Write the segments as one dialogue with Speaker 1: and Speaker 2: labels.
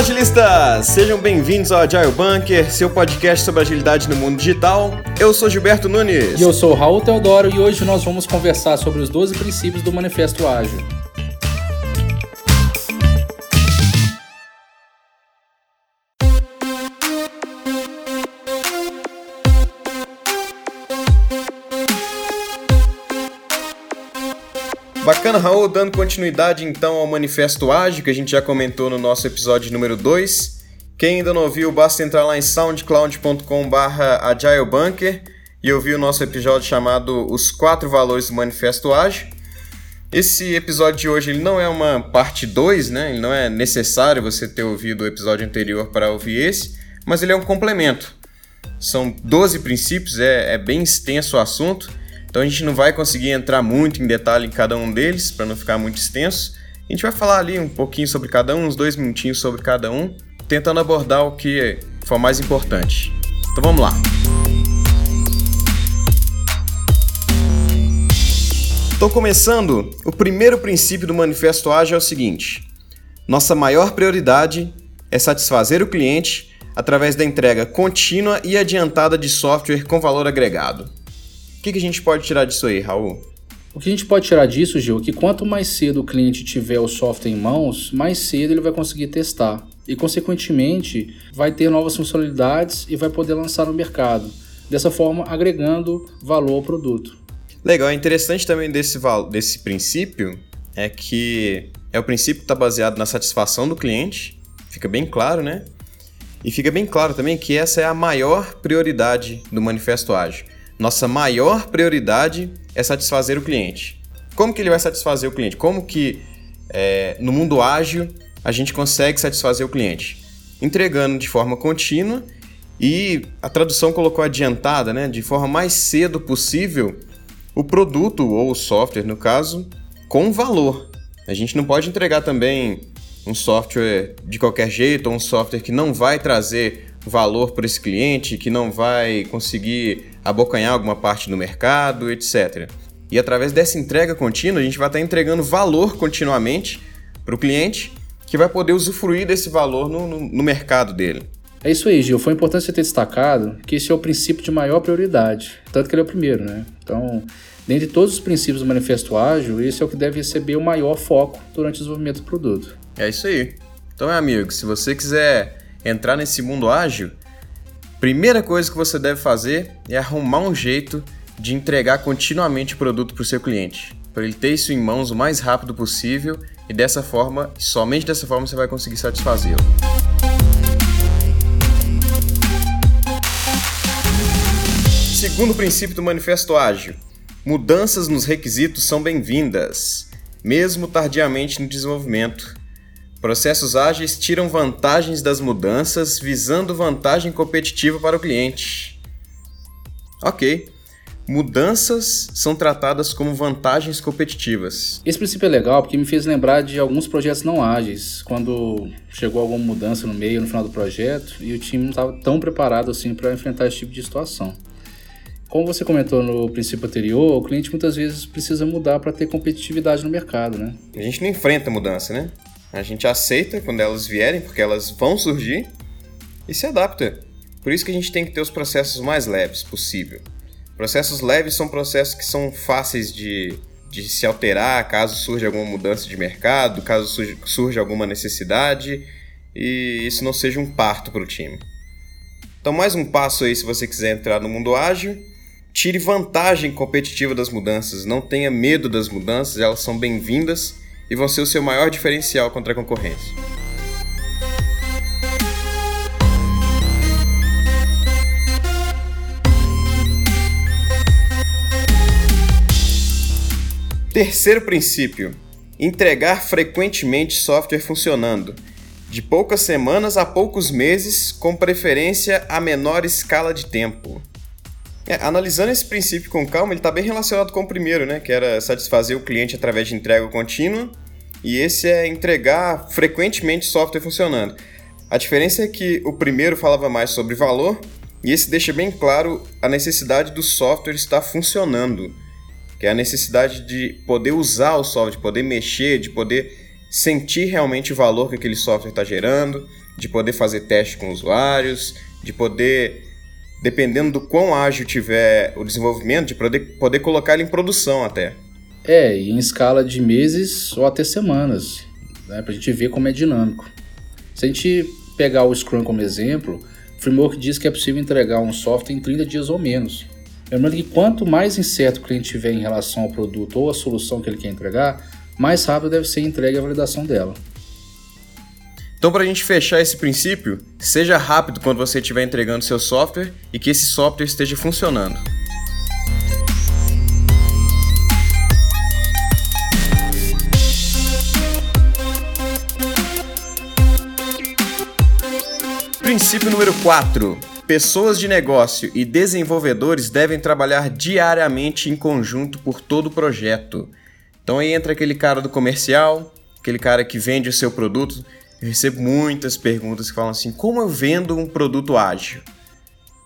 Speaker 1: Agilistas! Sejam bem-vindos ao Agile Bunker, seu podcast sobre agilidade no mundo digital. Eu sou Gilberto Nunes.
Speaker 2: E eu sou Raul Teodoro e hoje nós vamos conversar sobre os 12 princípios do Manifesto Ágil.
Speaker 1: Continuidade então ao Manifesto Ágil, que a gente já comentou no nosso episódio número 2. Quem ainda não ouviu, basta entrar lá em soundcloud.com agilebunker e ouvir o nosso episódio chamado Os Quatro Valores do Manifesto Ágil. Esse episódio de hoje ele não é uma parte 2, né? Ele não é necessário você ter ouvido o episódio anterior para ouvir esse, mas ele é um complemento. São 12 princípios, é, é bem extenso o assunto. Então a gente não vai conseguir entrar muito em detalhe em cada um deles, para não ficar muito extenso. A gente vai falar ali um pouquinho sobre cada um, uns dois minutinhos sobre cada um, tentando abordar o que for mais importante. Então vamos lá. Estou começando. O primeiro princípio do Manifesto Ágil é o seguinte: nossa maior prioridade é satisfazer o cliente através da entrega contínua e adiantada de software com valor agregado. O que, que a gente pode tirar disso aí, Raul?
Speaker 2: O que a gente pode tirar disso, Gil, é que quanto mais cedo o cliente tiver o software em mãos, mais cedo ele vai conseguir testar. E, consequentemente, vai ter novas funcionalidades e vai poder lançar no mercado. Dessa forma, agregando valor ao produto.
Speaker 1: Legal, é interessante também desse, desse princípio é que é o princípio que está baseado na satisfação do cliente, fica bem claro, né? E fica bem claro também que essa é a maior prioridade do Manifesto Ágil nossa maior prioridade é satisfazer o cliente. Como que ele vai satisfazer o cliente? Como que é, no mundo ágil a gente consegue satisfazer o cliente? Entregando de forma contínua e a tradução colocou adiantada, né? De forma mais cedo possível o produto ou o software, no caso, com valor. A gente não pode entregar também um software de qualquer jeito ou um software que não vai trazer valor para esse cliente, que não vai conseguir abocanhar alguma parte do mercado, etc. E através dessa entrega contínua, a gente vai estar entregando valor continuamente para o cliente, que vai poder usufruir desse valor no, no, no mercado dele.
Speaker 2: É isso aí, Gil. Foi importante você ter destacado que esse é o princípio de maior prioridade, tanto que ele é o primeiro, né? Então, dentre todos os princípios do Manifesto Ágil, esse é o que deve receber o maior foco durante o desenvolvimento do produto.
Speaker 1: É isso aí. Então, meu amigo, se você quiser entrar nesse mundo ágil, primeira coisa que você deve fazer é arrumar um jeito de entregar continuamente o produto para o seu cliente, para ele ter isso em mãos o mais rápido possível e dessa forma, somente dessa forma você vai conseguir satisfazê-lo. Segundo princípio do Manifesto Ágil: mudanças nos requisitos são bem-vindas, mesmo tardiamente no desenvolvimento. Processos ágeis tiram vantagens das mudanças visando vantagem competitiva para o cliente. Ok. Mudanças são tratadas como vantagens competitivas.
Speaker 2: Esse princípio é legal porque me fez lembrar de alguns projetos não ágeis, quando chegou alguma mudança no meio, no final do projeto, e o time não estava tão preparado assim para enfrentar esse tipo de situação. Como você comentou no princípio anterior, o cliente muitas vezes precisa mudar para ter competitividade no mercado, né?
Speaker 1: A gente não enfrenta mudança, né? A gente aceita quando elas vierem, porque elas vão surgir, e se adapta. Por isso que a gente tem que ter os processos mais leves possível. Processos leves são processos que são fáceis de, de se alterar caso surja alguma mudança de mercado, caso surja, surja alguma necessidade, e isso não seja um parto para o time. Então, mais um passo aí se você quiser entrar no mundo ágil. Tire vantagem competitiva das mudanças, não tenha medo das mudanças, elas são bem-vindas e vão ser o seu maior diferencial contra a concorrência. Terceiro princípio: entregar frequentemente software funcionando, de poucas semanas a poucos meses, com preferência a menor escala de tempo. É, analisando esse princípio com calma, ele está bem relacionado com o primeiro, né? Que era satisfazer o cliente através de entrega contínua. E esse é entregar frequentemente software funcionando. A diferença é que o primeiro falava mais sobre valor e esse deixa bem claro a necessidade do software estar funcionando, que é a necessidade de poder usar o software, de poder mexer, de poder sentir realmente o valor que aquele software está gerando, de poder fazer teste com usuários, de poder, dependendo do quão ágil tiver o desenvolvimento, de poder, poder colocar ele em produção até.
Speaker 2: É, e em escala de meses ou até semanas, né, para a gente ver como é dinâmico. Se a gente pegar o Scrum como exemplo, o framework diz que é possível entregar um software em 30 dias ou menos. Lembrando que quanto mais incerto o cliente tiver em relação ao produto ou à solução que ele quer entregar, mais rápido deve ser entregue a validação dela.
Speaker 1: Então, para a gente fechar esse princípio, seja rápido quando você estiver entregando seu software e que esse software esteja funcionando. Princípio número 4. Pessoas de negócio e desenvolvedores devem trabalhar diariamente em conjunto por todo o projeto. Então aí entra aquele cara do comercial, aquele cara que vende o seu produto. Eu recebo muitas perguntas que falam assim: como eu vendo um produto ágil?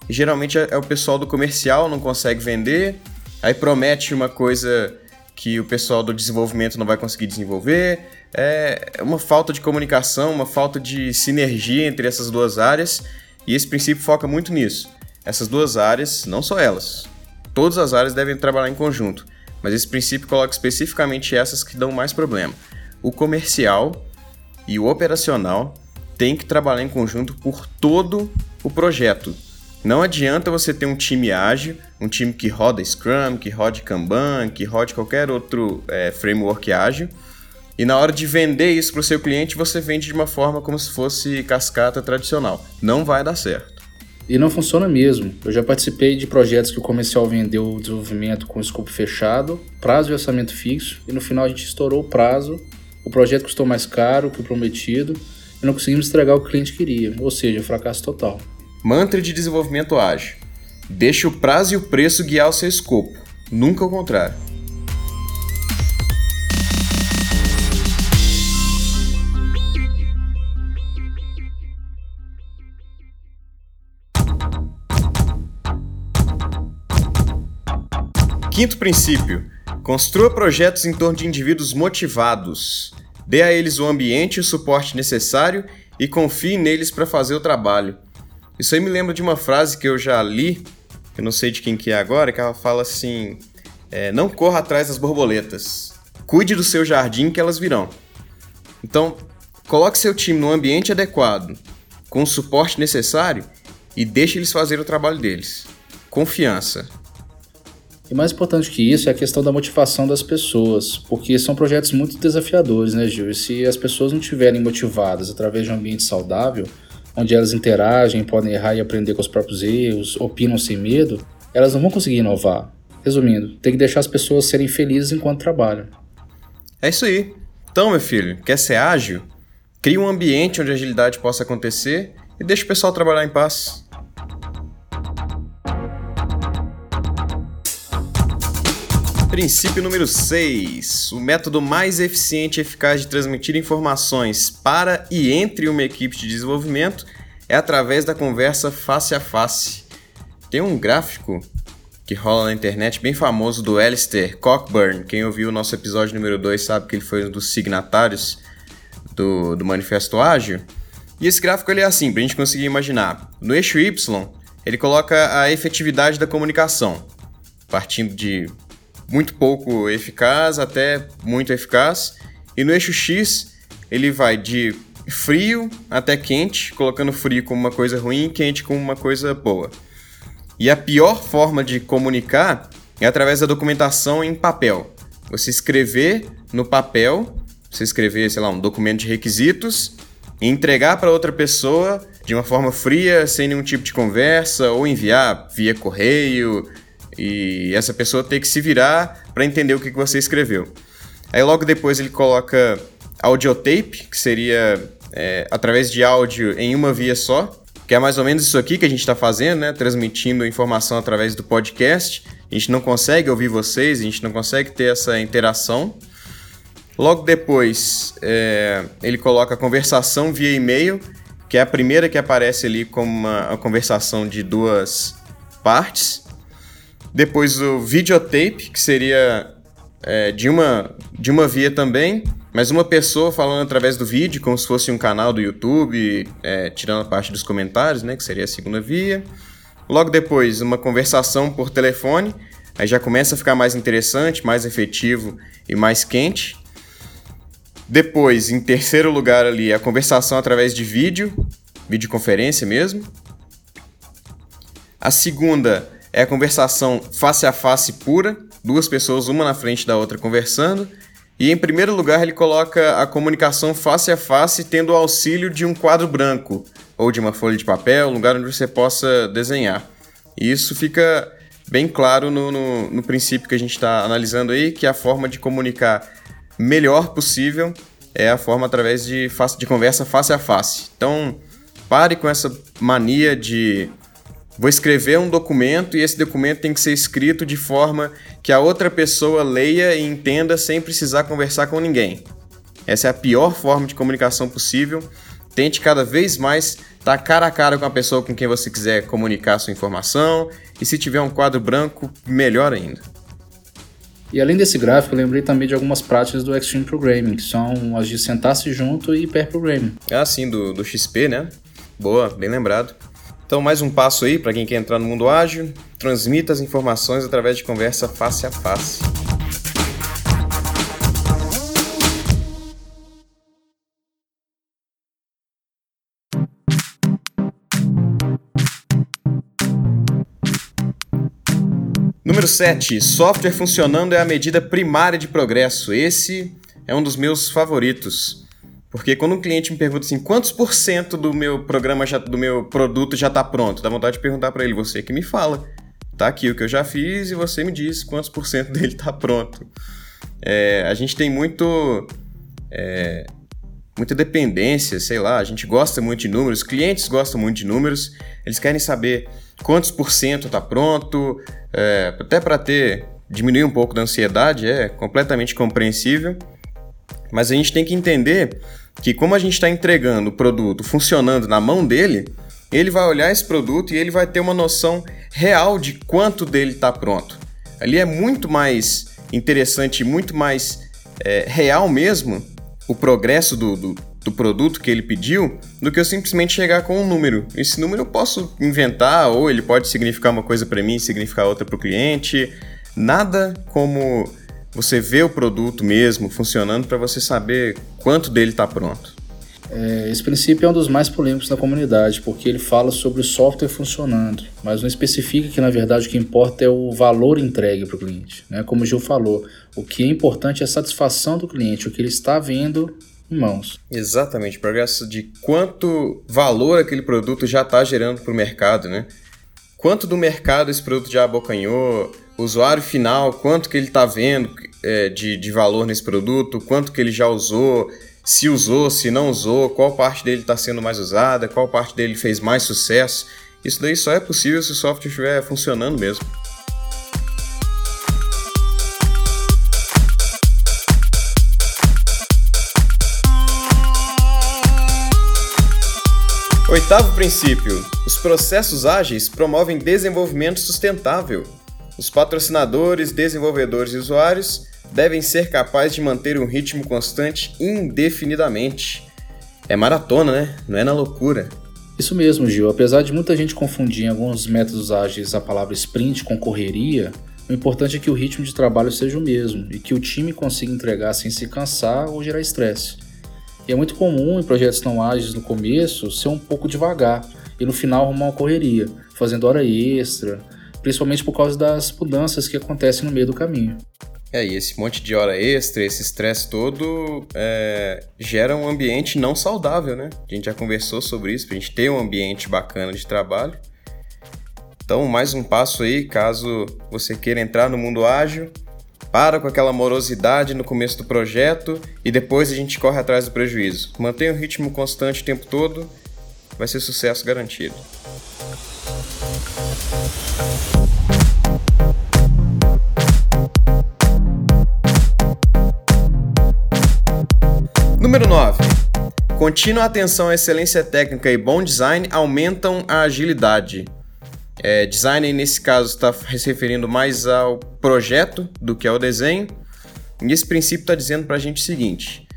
Speaker 1: E geralmente é, é o pessoal do comercial não consegue vender, aí promete uma coisa que o pessoal do desenvolvimento não vai conseguir desenvolver. É uma falta de comunicação, uma falta de sinergia entre essas duas áreas, e esse princípio foca muito nisso. Essas duas áreas, não só elas, todas as áreas devem trabalhar em conjunto, mas esse princípio coloca especificamente essas que dão mais problema. O comercial e o operacional têm que trabalhar em conjunto por todo o projeto, não adianta você ter um time ágil, um time que roda Scrum, que roda Kanban, que roda qualquer outro é, framework ágil, e na hora de vender isso para o seu cliente, você vende de uma forma como se fosse cascata tradicional. Não vai dar certo.
Speaker 2: E não funciona mesmo. Eu já participei de projetos que o comercial vendeu o desenvolvimento com escopo fechado, prazo e orçamento fixo, e no final a gente estourou o prazo, o projeto custou mais caro que o prometido, e não conseguimos entregar o que o cliente queria, ou seja, fracasso total.
Speaker 1: Mantra de desenvolvimento ágil. Deixe o prazo e o preço guiar o seu escopo, nunca o contrário. Quinto princípio: construa projetos em torno de indivíduos motivados. Dê a eles o ambiente e o suporte necessário e confie neles para fazer o trabalho. Isso aí me lembra de uma frase que eu já li, eu não sei de quem que é agora, que ela fala assim: é, não corra atrás das borboletas, cuide do seu jardim que elas virão. Então, coloque seu time no ambiente adequado, com o suporte necessário e deixe eles fazer o trabalho deles. Confiança.
Speaker 2: E mais importante que isso é a questão da motivação das pessoas, porque são projetos muito desafiadores, né, Gil? E se as pessoas não estiverem motivadas através de um ambiente saudável, onde elas interagem, podem errar e aprender com os próprios erros, opinam sem medo, elas não vão conseguir inovar. Resumindo, tem que deixar as pessoas serem felizes enquanto trabalham.
Speaker 1: É isso aí. Então, meu filho, quer ser ágil? Crie um ambiente onde a agilidade possa acontecer e deixe o pessoal trabalhar em paz. Princípio número 6. O método mais eficiente e eficaz de transmitir informações para e entre uma equipe de desenvolvimento é através da conversa face a face. Tem um gráfico que rola na internet bem famoso do Alistair Cockburn. Quem ouviu o nosso episódio número 2 sabe que ele foi um dos signatários do, do Manifesto Ágil. E esse gráfico ele é assim, para a gente conseguir imaginar. No eixo Y, ele coloca a efetividade da comunicação, partindo de muito pouco eficaz até muito eficaz. E no eixo X, ele vai de frio até quente, colocando frio como uma coisa ruim e quente como uma coisa boa. E a pior forma de comunicar é através da documentação em papel. Você escrever no papel, você escrever, sei lá, um documento de requisitos e entregar para outra pessoa de uma forma fria, sem nenhum tipo de conversa, ou enviar via correio, e essa pessoa tem que se virar para entender o que, que você escreveu. Aí logo depois ele coloca audiotape, que seria é, através de áudio em uma via só, que é mais ou menos isso aqui que a gente está fazendo, né? Transmitindo informação através do podcast. A gente não consegue ouvir vocês, a gente não consegue ter essa interação. Logo depois, é, ele coloca a conversação via e-mail, que é a primeira que aparece ali como uma, uma conversação de duas partes. Depois o videotape, que seria é, de, uma, de uma via também, mas uma pessoa falando através do vídeo, como se fosse um canal do YouTube, é, tirando a parte dos comentários, né, que seria a segunda via. Logo depois, uma conversação por telefone, aí já começa a ficar mais interessante, mais efetivo e mais quente. Depois, em terceiro lugar ali, a conversação através de vídeo, videoconferência mesmo. A segunda é a conversação face a face pura, duas pessoas uma na frente da outra conversando. E em primeiro lugar, ele coloca a comunicação face a face tendo o auxílio de um quadro branco ou de uma folha de papel, um lugar onde você possa desenhar. E isso fica bem claro no, no, no princípio que a gente está analisando aí, que a forma de comunicar melhor possível é a forma através de, face, de conversa face a face. Então, pare com essa mania de Vou escrever um documento e esse documento tem que ser escrito de forma que a outra pessoa leia e entenda sem precisar conversar com ninguém. Essa é a pior forma de comunicação possível. Tente cada vez mais estar cara a cara com a pessoa com quem você quiser comunicar sua informação e se tiver um quadro branco, melhor ainda.
Speaker 2: E além desse gráfico, eu lembrei também de algumas práticas do Extreme Programming, que são as de sentar-se junto e pair programming.
Speaker 1: Ah, sim, do, do XP, né? Boa, bem lembrado. Então, mais um passo aí para quem quer entrar no mundo ágil: transmita as informações através de conversa face a face. Número 7. Software funcionando é a medida primária de progresso. Esse é um dos meus favoritos. Porque quando um cliente me pergunta assim, quantos por cento do meu programa, já, do meu produto já está pronto? Dá vontade de perguntar para ele, você que me fala. Tá aqui o que eu já fiz e você me diz quantos por cento dele está pronto. É, a gente tem muito... É, muita dependência, sei lá, a gente gosta muito de números, clientes gostam muito de números, eles querem saber quantos por cento está pronto, é, até para ter diminuir um pouco da ansiedade, é completamente compreensível. Mas a gente tem que entender que como a gente está entregando o produto funcionando na mão dele, ele vai olhar esse produto e ele vai ter uma noção real de quanto dele está pronto. Ali é muito mais interessante, muito mais é, real mesmo o progresso do, do, do, produto que ele pediu do que eu simplesmente chegar com um número. Esse número eu posso inventar ou ele pode significar uma coisa para mim, significar outra para o cliente. Nada como você vê o produto mesmo funcionando para você saber quanto dele está pronto.
Speaker 2: É, esse princípio é um dos mais polêmicos da comunidade, porque ele fala sobre o software funcionando, mas não especifica que, na verdade, o que importa é o valor entregue para o cliente. Né? Como o Gil falou, o que é importante é a satisfação do cliente, o que ele está vendo em mãos.
Speaker 1: Exatamente, progresso de quanto valor aquele produto já está gerando para o mercado, né? Quanto do mercado esse produto já abocanhou, usuário final, quanto que ele está vendo é, de, de valor nesse produto, quanto que ele já usou, se usou, se não usou, qual parte dele está sendo mais usada, qual parte dele fez mais sucesso. Isso daí só é possível se o software estiver funcionando mesmo. Oitavo princípio: os processos ágeis promovem desenvolvimento sustentável. Os patrocinadores, desenvolvedores e usuários devem ser capazes de manter um ritmo constante indefinidamente. É maratona, né? Não é na loucura.
Speaker 2: Isso mesmo, Gil. Apesar de muita gente confundir em alguns métodos ágeis a palavra sprint com correria, o importante é que o ritmo de trabalho seja o mesmo e que o time consiga entregar sem se cansar ou gerar estresse. E é muito comum em projetos não ágeis no começo ser um pouco devagar e no final arrumar uma correria, fazendo hora extra, principalmente por causa das mudanças que acontecem no meio do caminho.
Speaker 1: É, e esse monte de hora extra, esse estresse todo, é, gera um ambiente não saudável, né? A gente já conversou sobre isso, pra gente ter um ambiente bacana de trabalho. Então, mais um passo aí, caso você queira entrar no mundo ágil, para com aquela morosidade no começo do projeto e depois a gente corre atrás do prejuízo. Mantenha o ritmo constante o tempo todo, vai ser sucesso garantido. Número 9. Contínua atenção à excelência técnica e bom design aumentam a agilidade. É, design, nesse caso, está se referindo mais ao projeto do que ao desenho. E esse princípio está dizendo para a gente o seguinte: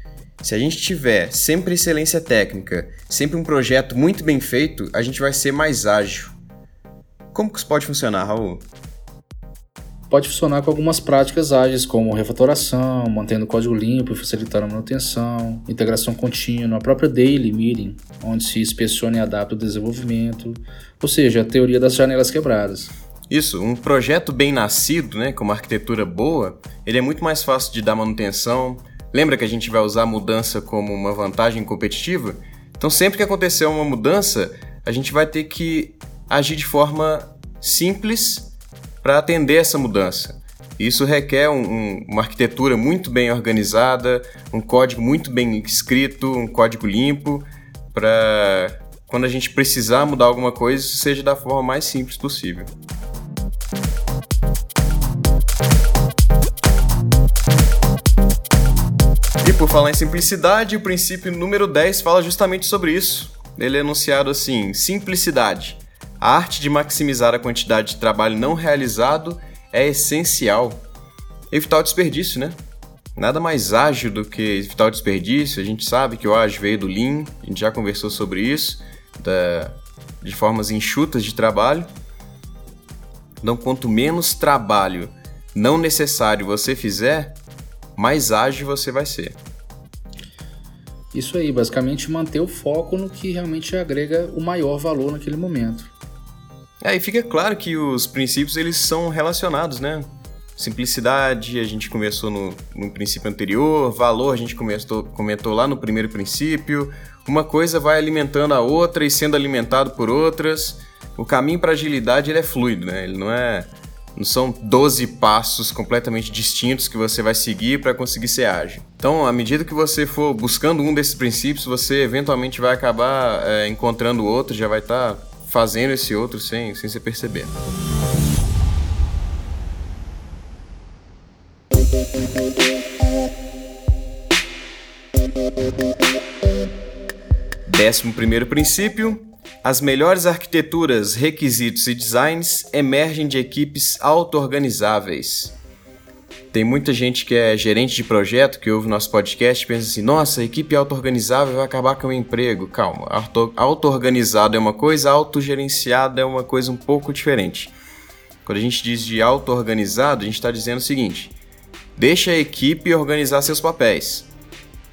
Speaker 1: Se a gente tiver sempre excelência técnica, sempre um projeto muito bem feito, a gente vai ser mais ágil. Como que isso pode funcionar, Raul?
Speaker 2: Pode funcionar com algumas práticas ágeis, como refatoração, mantendo o código limpo e facilitando a manutenção, integração contínua, a própria daily meeting, onde se inspeciona e adapta o desenvolvimento, ou seja, a teoria das janelas quebradas.
Speaker 1: Isso, um projeto bem nascido, né, com uma arquitetura boa, ele é muito mais fácil de dar manutenção. Lembra que a gente vai usar a mudança como uma vantagem competitiva? Então, sempre que acontecer uma mudança, a gente vai ter que agir de forma simples para atender essa mudança. Isso requer um, um, uma arquitetura muito bem organizada, um código muito bem escrito, um código limpo, para quando a gente precisar mudar alguma coisa, seja da forma mais simples possível. E por falar em simplicidade, o princípio número 10 fala justamente sobre isso. Ele é enunciado assim: simplicidade. A arte de maximizar a quantidade de trabalho não realizado é essencial. Evitar o desperdício, né? Nada mais ágil do que evitar o desperdício. A gente sabe que o ágil veio do Lean, a gente já conversou sobre isso, da, de formas enxutas de trabalho. Então, quanto menos trabalho não necessário você fizer, mais ágil você vai ser.
Speaker 2: Isso aí, basicamente manter o foco no que realmente agrega o maior valor naquele momento.
Speaker 1: É, fica claro que os princípios eles são relacionados, né? Simplicidade, a gente começou no, no princípio anterior, valor, a gente começou, comentou lá no primeiro princípio. Uma coisa vai alimentando a outra e sendo alimentado por outras. O caminho para agilidade ele é fluido, né? Ele não é não são 12 passos completamente distintos que você vai seguir para conseguir ser ágil. Então, à medida que você for buscando um desses princípios, você eventualmente vai acabar é, encontrando outro, já vai estar tá fazendo esse outro sem, sem se perceber. Décimo primeiro princípio, as melhores arquiteturas, requisitos e designs emergem de equipes auto-organizáveis. Tem muita gente que é gerente de projeto, que ouve nosso podcast e pensa assim: nossa, equipe auto-organizável vai acabar com o emprego. Calma, auto-organizado é uma coisa, autogerenciado é uma coisa um pouco diferente. Quando a gente diz de auto-organizado, a gente está dizendo o seguinte: deixa a equipe organizar seus papéis.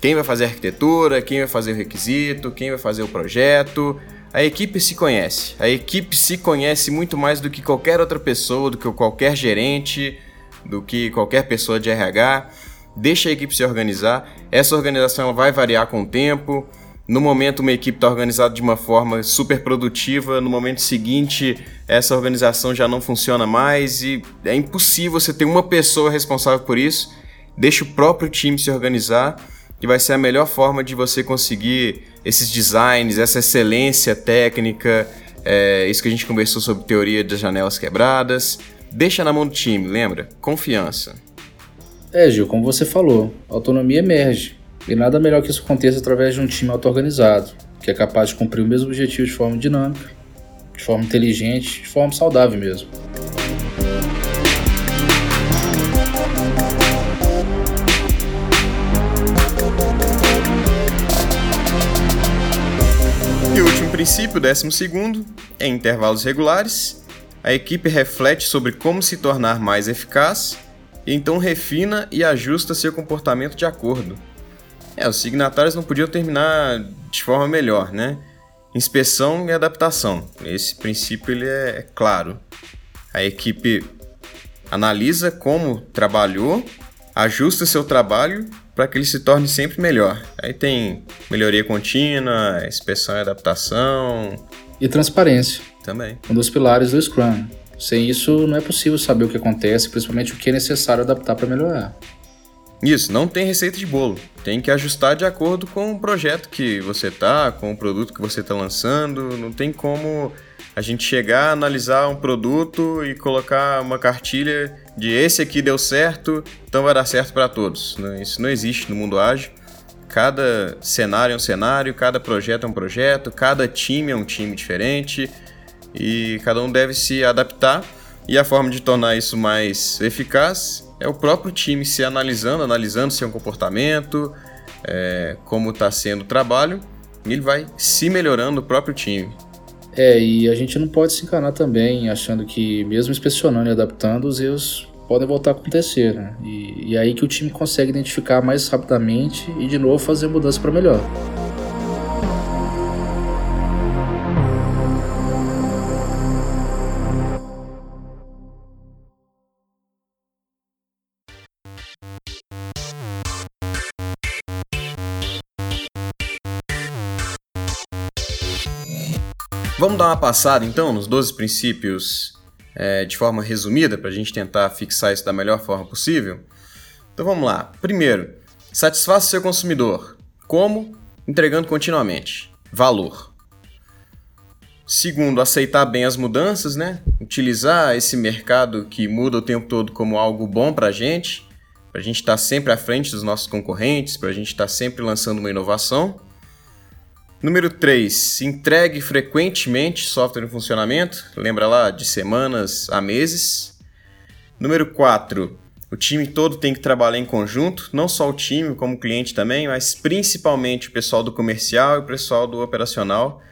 Speaker 1: Quem vai fazer a arquitetura, quem vai fazer o requisito, quem vai fazer o projeto, a equipe se conhece. A equipe se conhece muito mais do que qualquer outra pessoa, do que qualquer gerente, do que qualquer pessoa de RH. Deixa a equipe se organizar. Essa organização vai variar com o tempo. No momento, uma equipe está organizada de uma forma super produtiva. No momento seguinte, essa organização já não funciona mais e é impossível você ter uma pessoa responsável por isso. Deixa o próprio time se organizar que vai ser a melhor forma de você conseguir esses designs, essa excelência técnica, é, isso que a gente conversou sobre teoria das janelas quebradas. Deixa na mão do time, lembra? Confiança.
Speaker 2: É, Gil, como você falou, autonomia emerge. E nada melhor que isso aconteça através de um time auto-organizado, que é capaz de cumprir o mesmo objetivo de forma dinâmica, de forma inteligente, de forma saudável mesmo.
Speaker 1: princípio, décimo segundo, em intervalos regulares, a equipe reflete sobre como se tornar mais eficaz e então refina e ajusta seu comportamento de acordo. É, os signatários não podiam terminar de forma melhor, né? Inspeção e adaptação. Esse princípio ele é claro. A equipe analisa como trabalhou, ajusta seu trabalho para que ele se torne sempre melhor. Aí tem melhoria contínua, inspeção e adaptação.
Speaker 2: E transparência.
Speaker 1: Também.
Speaker 2: Um dos pilares do Scrum. Sem isso, não é possível saber o que acontece, principalmente o que é necessário adaptar para melhorar.
Speaker 1: Isso, não tem receita de bolo. Tem que ajustar de acordo com o projeto que você tá, com o produto que você está lançando. Não tem como a gente chegar, analisar um produto e colocar uma cartilha de esse aqui deu certo, então vai dar certo para todos. Né? Isso não existe no mundo ágil. Cada cenário é um cenário, cada projeto é um projeto, cada time é um time diferente e cada um deve se adaptar. E a forma de tornar isso mais eficaz é o próprio time se analisando, analisando seu comportamento, é, como está sendo o trabalho, e ele vai se melhorando o próprio time.
Speaker 2: É, e a gente não pode se enganar também achando que, mesmo inspecionando e adaptando, os erros podem voltar a acontecer, né? E, e é aí que o time consegue identificar mais rapidamente e, de novo, fazer mudança para melhor.
Speaker 1: Vamos dar uma passada então nos 12 princípios é, de forma resumida para a gente tentar fixar isso da melhor forma possível? Então vamos lá. Primeiro, satisfaça seu consumidor. Como? Entregando continuamente. Valor. Segundo, aceitar bem as mudanças, né? Utilizar esse mercado que muda o tempo todo como algo bom para a gente, para a gente estar tá sempre à frente dos nossos concorrentes, para a gente estar tá sempre lançando uma inovação. Número 3, entregue frequentemente software em funcionamento, lembra lá, de semanas a meses. Número 4, o time todo tem que trabalhar em conjunto, não só o time, como o cliente também, mas principalmente o pessoal do comercial e o pessoal do operacional.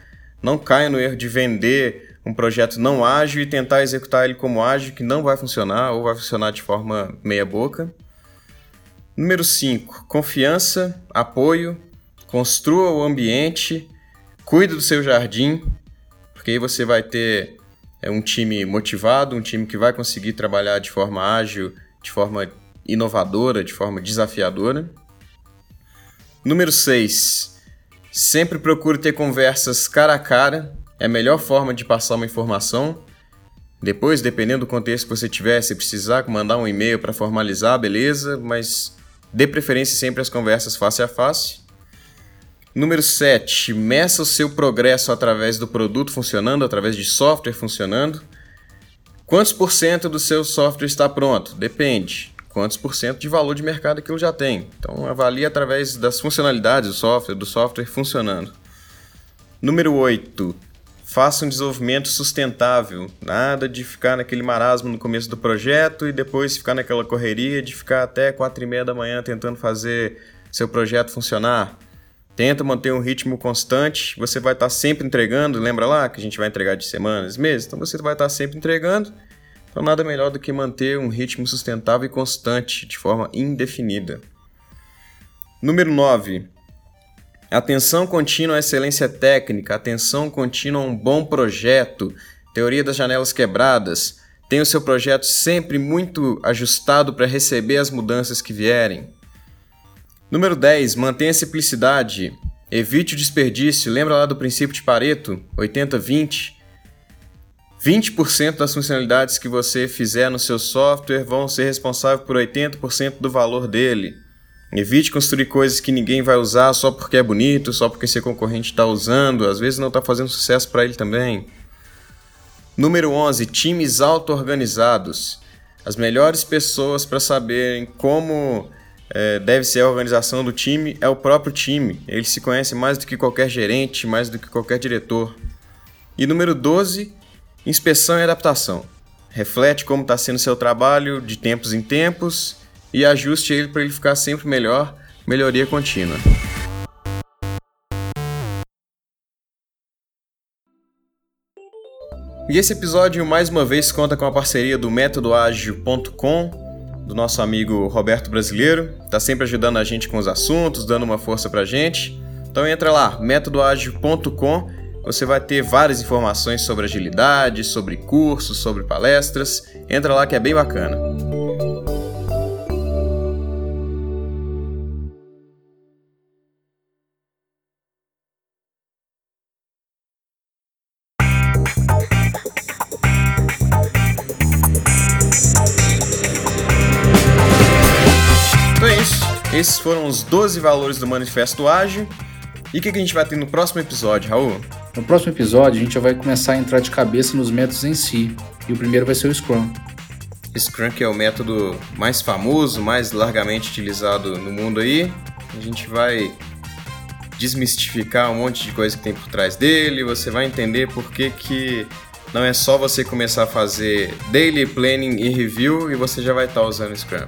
Speaker 1: Não caia no erro de vender um projeto não ágil e tentar executar ele como ágil, que não vai funcionar ou vai funcionar de forma meia boca. Número 5, confiança, apoio, construa o ambiente, cuide do seu jardim, porque aí você vai ter é, um time motivado, um time que vai conseguir trabalhar de forma ágil, de forma inovadora, de forma desafiadora. Número 6. Sempre procure ter conversas cara a cara. É a melhor forma de passar uma informação. Depois, dependendo do contexto que você tiver, se precisar mandar um e-mail para formalizar, beleza, mas dê preferência sempre às conversas face a face. Número 7, meça o seu progresso através do produto funcionando, através de software funcionando. Quantos por cento do seu software está pronto? Depende. Quantos por cento de valor de mercado aquilo já tem? Então avalie através das funcionalidades do software, do software funcionando. Número 8, faça um desenvolvimento sustentável. Nada de ficar naquele marasmo no começo do projeto e depois ficar naquela correria de ficar até 4 e meia da manhã tentando fazer seu projeto funcionar. Tenta manter um ritmo constante, você vai estar tá sempre entregando. Lembra lá que a gente vai entregar de semanas, meses? Então você vai estar tá sempre entregando. Então nada melhor do que manter um ritmo sustentável e constante, de forma indefinida. Número 9. Atenção contínua à excelência técnica, atenção contínua a um bom projeto, teoria das janelas quebradas. Tenha o seu projeto sempre muito ajustado para receber as mudanças que vierem. Número 10. Mantenha a simplicidade. Evite o desperdício. Lembra lá do princípio de Pareto? 80-20. 20% das funcionalidades que você fizer no seu software vão ser responsáveis por 80% do valor dele. Evite construir coisas que ninguém vai usar só porque é bonito, só porque seu concorrente está usando, às vezes não está fazendo sucesso para ele também. Número 11. Times auto-organizados. As melhores pessoas para saberem como é, deve ser a organização do time, é o próprio time. Ele se conhece mais do que qualquer gerente, mais do que qualquer diretor. E número 12, inspeção e adaptação. Reflete como está sendo seu trabalho de tempos em tempos e ajuste ele para ele ficar sempre melhor, melhoria contínua. E esse episódio mais uma vez conta com a parceria do métodoágil.com do nosso amigo Roberto Brasileiro, está sempre ajudando a gente com os assuntos, dando uma força para a gente. Então entra lá, métodoagil.com, você vai ter várias informações sobre agilidade, sobre cursos, sobre palestras. Entra lá que é bem bacana. Os 12 valores do Manifesto Ágil. E o que, que a gente vai ter no próximo episódio, Raul?
Speaker 2: No próximo episódio, a gente já vai começar a entrar de cabeça nos métodos em si. E o primeiro vai ser o Scrum.
Speaker 1: Scrum que é o método mais famoso, mais largamente utilizado no mundo aí. A gente vai desmistificar um monte de coisa que tem por trás dele, você vai entender por que, que não é só você começar a fazer daily planning e review e você já vai estar usando Scrum.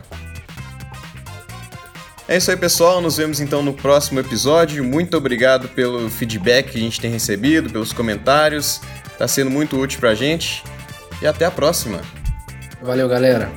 Speaker 1: É isso aí, pessoal. Nos vemos então no próximo episódio. Muito obrigado pelo feedback que a gente tem recebido, pelos comentários. Tá sendo muito útil pra gente. E até a próxima.
Speaker 2: Valeu, galera.